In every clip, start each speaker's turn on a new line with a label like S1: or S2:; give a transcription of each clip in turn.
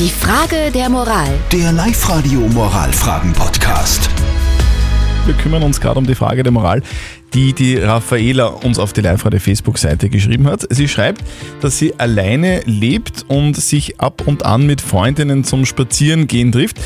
S1: Die Frage der Moral.
S2: Der Live-Radio Moralfragen-Podcast.
S3: Wir kümmern uns gerade um die Frage der Moral, die die Raffaela uns auf die Live-Radio Facebook-Seite geschrieben hat. Sie schreibt, dass sie alleine lebt und sich ab und an mit Freundinnen zum Spazierengehen trifft.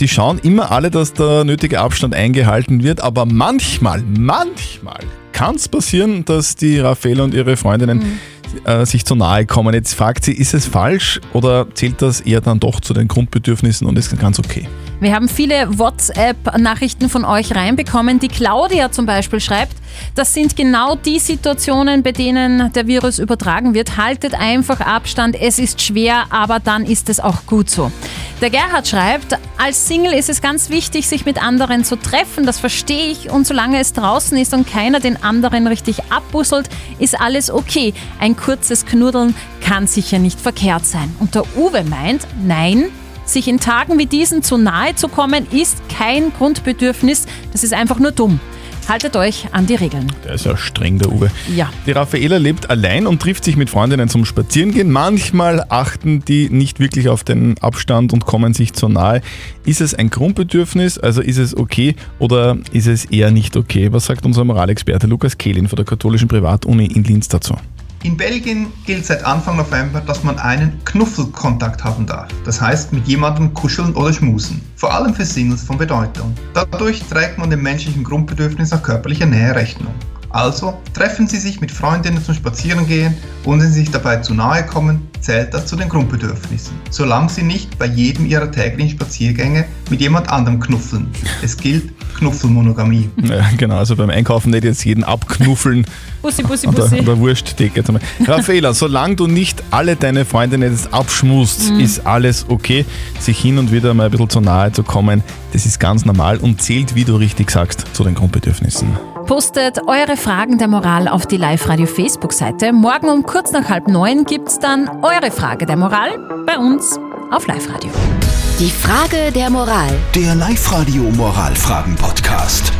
S3: Die schauen immer alle, dass der nötige Abstand eingehalten wird, aber manchmal, manchmal kann es passieren, dass die Raffaela und ihre Freundinnen äh, sich zu nahe kommen. Jetzt fragt sie, ist es falsch oder zählt das eher dann doch zu den Grundbedürfnissen und ist ganz okay?
S4: Wir haben viele WhatsApp-Nachrichten von euch reinbekommen. Die Claudia zum Beispiel schreibt, das sind genau die Situationen, bei denen der Virus übertragen wird. Haltet einfach Abstand, es ist schwer, aber dann ist es auch gut so. Der Gerhard schreibt, als Single ist es ganz wichtig, sich mit anderen zu treffen, das verstehe ich. Und solange es draußen ist und keiner den anderen richtig abbusselt, ist alles okay. Ein kurzes Knuddeln kann sicher nicht verkehrt sein. Und der Uwe meint, nein, sich in Tagen wie diesen zu nahe zu kommen, ist kein Grundbedürfnis, das ist einfach nur dumm. Haltet euch an die Regeln.
S3: Der ist ja streng, der Uwe.
S4: Ja.
S3: Die Raffaela lebt allein und trifft sich mit Freundinnen zum Spazierengehen. Manchmal achten die nicht wirklich auf den Abstand und kommen sich zu nahe. Ist es ein Grundbedürfnis, also ist es okay oder ist es eher nicht okay? Was sagt unser Moralexperte Lukas Kehlin von der katholischen Privatuni in Linz dazu?
S5: In Belgien gilt seit Anfang November, dass man einen Knuffelkontakt haben darf. Das heißt, mit jemandem kuscheln oder schmusen. Vor allem für Singles von Bedeutung. Dadurch trägt man dem menschlichen Grundbedürfnis nach körperlicher Nähe Rechnung. Also treffen Sie sich mit Freundinnen zum Spazierengehen und wenn Sie sich dabei zu nahe kommen, zählt das zu den Grundbedürfnissen. Solange Sie nicht bei jedem Ihrer täglichen Spaziergänge mit jemand anderem knuffeln. Es gilt Knuffelmonogamie.
S3: Ja, genau, also beim Einkaufen nicht jetzt jeden abknuffeln.
S4: Bussi, bussi,
S3: Oder,
S4: bussi.
S3: oder jetzt einmal. Raffaela, solange du nicht alle deine Freundinnen jetzt abschmust, ist alles okay. Sich hin und wieder mal ein bisschen zu nahe zu kommen, das ist ganz normal und zählt, wie du richtig sagst, zu den Grundbedürfnissen.
S4: Postet eure Fragen der Moral auf die Live-Radio Facebook-Seite. Morgen um kurz nach halb neun gibt's dann eure Frage der Moral bei uns auf Live-Radio.
S1: Die Frage der Moral.
S2: Der Live-Radio Moralfragen-Podcast.